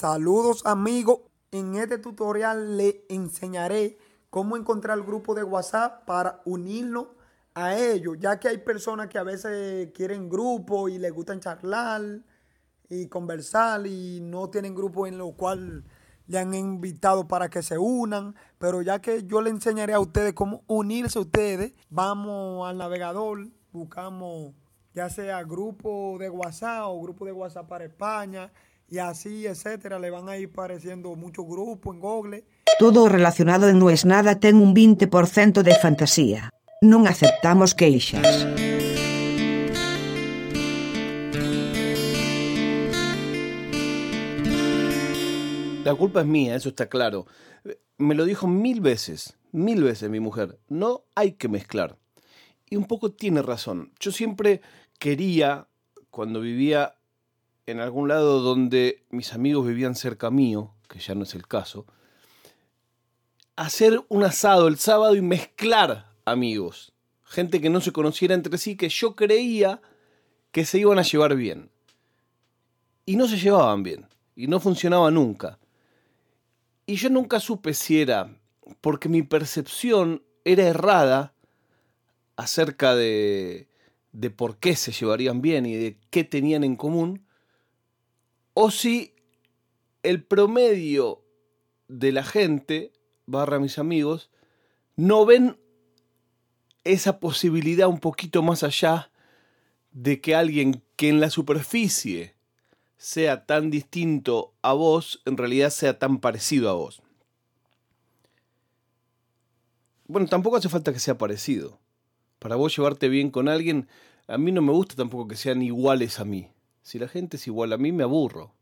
Saludos amigos, en este tutorial le enseñaré cómo encontrar el grupo de WhatsApp para unirnos a ellos, ya que hay personas que a veces quieren grupo y les gustan charlar y conversar y no tienen grupo en lo cual le han invitado para que se unan, pero ya que yo le enseñaré a ustedes cómo unirse a ustedes, vamos al navegador, buscamos ya sea grupo de WhatsApp o grupo de WhatsApp para España y así, etcétera. Le van a ir apareciendo muchos grupos en Google. Todo relacionado en No es Nada ten un 20% de fantasía. Non aceptamos queixas. La culpa es mía, eso está claro. Me lo dijo mil veces, mil veces mi mujer. No hay que mezclar. Y un poco tiene razón. Yo siempre quería, cuando vivía en algún lado donde mis amigos vivían cerca mío, que ya no es el caso, hacer un asado el sábado y mezclar amigos. Gente que no se conociera entre sí, que yo creía que se iban a llevar bien. Y no se llevaban bien. Y no funcionaba nunca. Y yo nunca supe si era porque mi percepción era errada acerca de, de por qué se llevarían bien y de qué tenían en común, o si el promedio de la gente, barra mis amigos, no ven esa posibilidad un poquito más allá de que alguien que en la superficie sea tan distinto a vos, en realidad sea tan parecido a vos. Bueno, tampoco hace falta que sea parecido. Para vos llevarte bien con alguien, a mí no me gusta tampoco que sean iguales a mí. Si la gente es igual a mí, me aburro.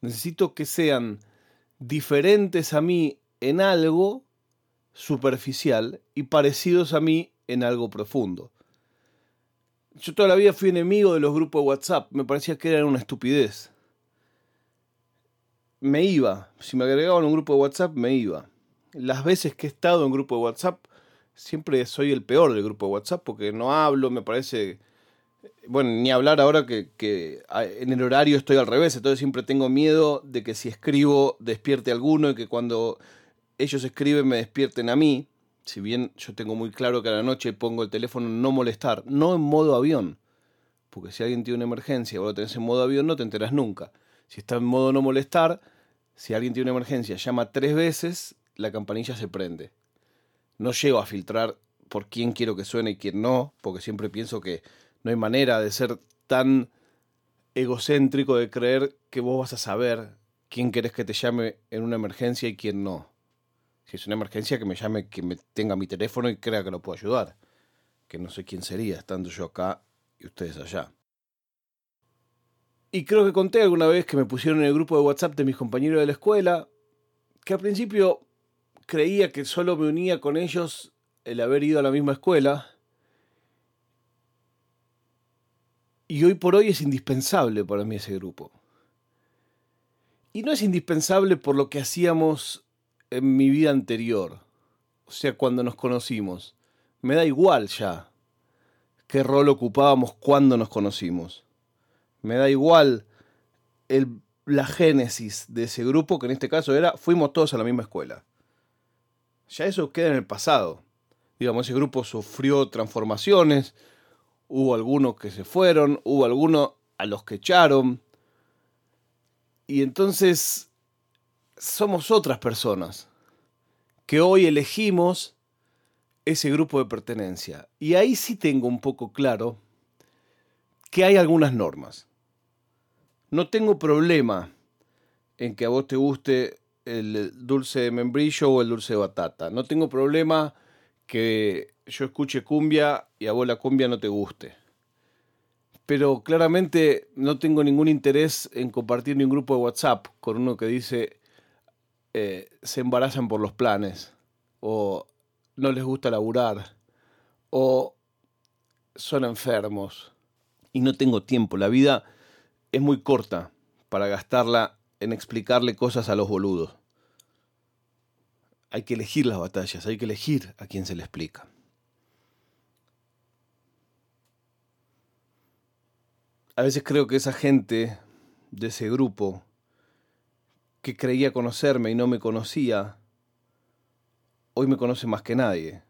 Necesito que sean diferentes a mí en algo superficial y parecidos a mí en algo profundo. Yo toda la vida fui enemigo de los grupos de WhatsApp, me parecía que eran una estupidez. Me iba, si me agregaban un grupo de WhatsApp, me iba. Las veces que he estado en grupo de WhatsApp, siempre soy el peor del grupo de WhatsApp porque no hablo, me parece bueno, ni hablar ahora que, en el horario estoy al revés, entonces siempre tengo miedo de que si escribo despierte alguno y que cuando ellos escriben me despierten a mí. Si bien yo tengo muy claro que a la noche pongo el teléfono no molestar, no en modo avión, porque si alguien tiene una emergencia o lo tenés en modo avión no te enteras nunca. Si está en modo no molestar, si alguien tiene una emergencia, llama tres veces, la campanilla se prende. No llego a filtrar por quién quiero que suene y quién no, porque siempre pienso que no hay manera de ser tan egocéntrico de creer que vos vas a saber quién querés que te llame en una emergencia y quién no. Si es una emergencia, que me llame, que me tenga mi teléfono y crea que lo puedo ayudar. Que no sé quién sería, estando yo acá y ustedes allá. Y creo que conté alguna vez que me pusieron en el grupo de WhatsApp de mis compañeros de la escuela, que al principio creía que solo me unía con ellos el haber ido a la misma escuela, Y hoy por hoy es indispensable para mí ese grupo. Y no es indispensable por lo que hacíamos en mi vida anterior, o sea, cuando nos conocimos. Me da igual ya qué rol ocupábamos cuando nos conocimos. Me da igual la génesis de ese grupo, que en este caso era, fuimos todos a la misma escuela. Ya eso queda en el pasado. Digamos, ese grupo sufrió transformaciones, hubo algunos que se fueron, hubo algunos a los que echaron. Y entonces somos otras personas que hoy elegimos ese grupo de pertenencia. Y ahí sí tengo un poco claro que hay algunas normas. No tengo problema en que a vos te guste el dulce de membrillo o el dulce de batata. No tengo problema que yo escuche cumbia y a vos la cumbia no te guste. Pero claramente no tengo ningún interés en compartir ni un grupo de WhatsApp con uno que dice eh, se embarazan por los planes, o no les gusta laburar, o son enfermos. Y no tengo tiempo. La vida es muy corta para gastarla en explicarle cosas a los boludos. Hay que elegir las batallas, hay que elegir a quién se le explica. a veces creo que esa gente de ese grupo que creía conocerme y no me conocía, hoy me conoce más que nadie.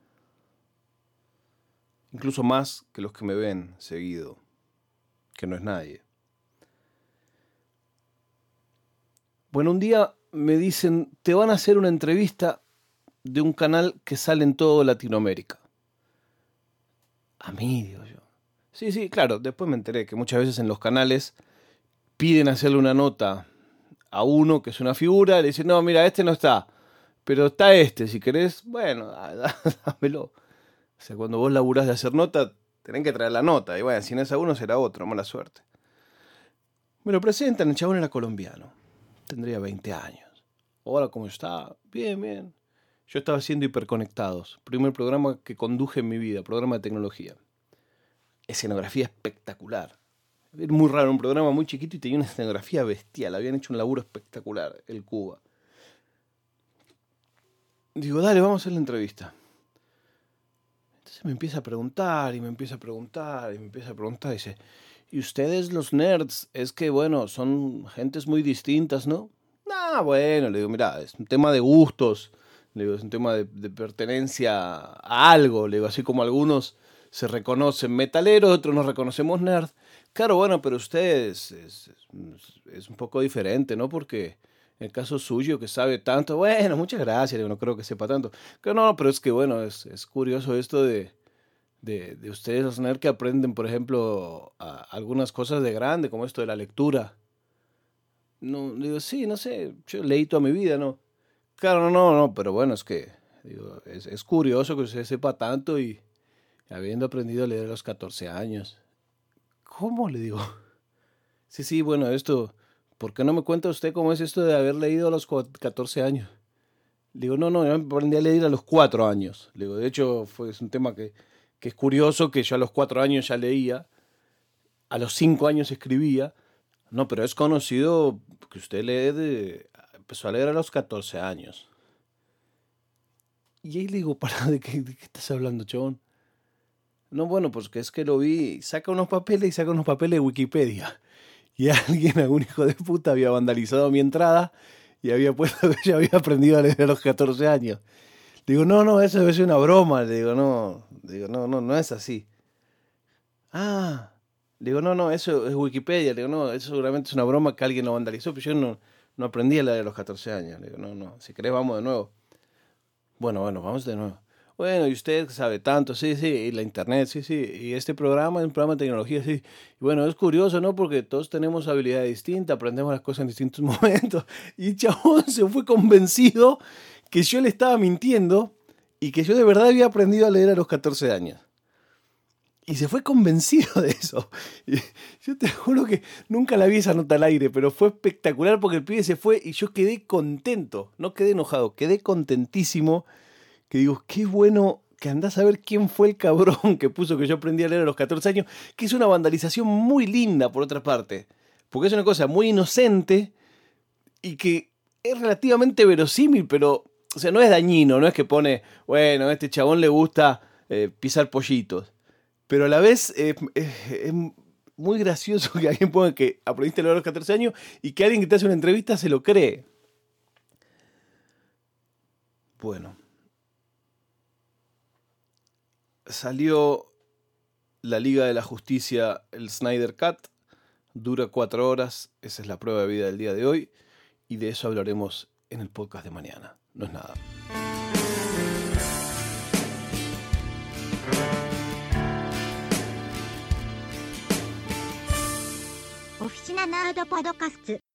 Incluso más que los que me ven seguido, que no es nadie. Bueno, un día me dicen, te van a hacer una entrevista de un canal que sale en toda Latinoamérica. A mí, digo yo. Sí, sí, claro, después me enteré que muchas veces en los canales piden hacerle una nota a uno que es una figura, le dicen, no, mira, este no está, pero está este, si querés, bueno, dámelo. O sea, cuando vos laburás de hacer nota, tenés que traer la nota, y bueno, si no es a uno será otro, mala suerte. Me lo presentan, el chabón era colombiano, tendría 20 años. Hola, ¿cómo está? Bien, bien. Yo estaba haciendo Hiperconectados, primer programa que conduje en mi vida, programa de tecnología. Escenografía espectacular. Era muy raro, un programa muy chiquito y tenía una escenografía bestial. Habían hecho un laburo espectacular, el Cuba. Digo, dale, vamos a hacer la entrevista. Entonces me empieza a preguntar y me empieza a preguntar y me empieza a preguntar. Dice, ¿y ustedes los nerds? Es que, bueno, son gentes muy distintas, ¿no? Ah, bueno, le digo, mira, es un tema de gustos le digo, es un tema de, pertenencia a algo. Le digo, así como algunos se reconocen metaleros, otros nos reconocemos nerd. Claro, bueno, pero ustedes es, un poco diferente, ¿no? Porque en el caso suyo, que sabe tanto, bueno, muchas gracias, no creo que sepa tanto. Que no, pero es que, bueno, es, es curioso esto de, de, de, ustedes los nerds que aprenden, por ejemplo, algunas cosas de grande, como esto de la lectura. No, digo, sí, no sé, yo leí toda mi vida, ¿no? Claro, no, no, pero bueno, es que digo, es, curioso que usted sepa tanto y habiendo aprendido a leer a los 14 años. ¿Cómo? Le digo. Sí, sí, bueno, esto, ¿por qué no me cuenta usted cómo es esto de haber leído a los 14 años? Le digo, no, no, yo aprendí a leer a los 4 años. Le digo, de hecho, fue, es un tema que, que es curioso, que yo a los 4 años ya leía, a los 5 años escribía. No, pero es conocido que usted lee de, empezó a a los 14 años. Y ahí le digo, ¿para de qué, de estás hablando, chabón? No, bueno, pues es que lo vi, saca unos papeles y saca unos papeles de Wikipedia. Y alguien, algún hijo de puta, había vandalizado mi entrada y había puesto que había aprendido a leer a los 14 años. Digo, no, no, eso debe ser una broma. Le digo, no, digo, no, no, no es así. Ah, digo, no, no, eso es Wikipedia. Le digo, no, eso seguramente es una broma que alguien lo vandalizó, pero yo no, no aprendí a leer a los 14 años. Le digo, no, no, si querés vamos de nuevo. Bueno, bueno, vamos de nuevo. Bueno, y usted sabe tanto, sí, sí, y la internet, sí, sí, y este programa es un programa de tecnología, sí. Bueno, es curioso, ¿no? Porque todos tenemos habilidades distintas, aprendemos las cosas en distintos momentos. Y chabón se fue convencido que yo le estaba mintiendo y que yo de verdad había aprendido a leer a los 14 años. Y se fue convencido de eso. yo te juro que nunca la vi esa nota al aire, pero fue espectacular porque el pibe se fue y yo quedé contento. No quedé enojado, quedé contentísimo. Que digo, qué bueno que andás a ver quién fue el cabrón que puso que yo aprendí a leer a los 14 años, que es una vandalización muy linda por otra parte. Porque es una cosa muy inocente y que es relativamente verosímil, pero, o sea, no es dañino, no es que pone, bueno, a este chabón le gusta eh, pisar pollitos pero a la vez es muy gracioso que alguien ponga que aprendiste a leer a los 14 años y que alguien que te hace una entrevista se lo cree. Bueno. Salió la Liga de la Justicia, el Snyder Cut. Dura cuatro horas. Esa es la prueba de vida del día de hoy. Y de eso hablaremos en el podcast de mañana. No es nada. ナナードパドカスツ。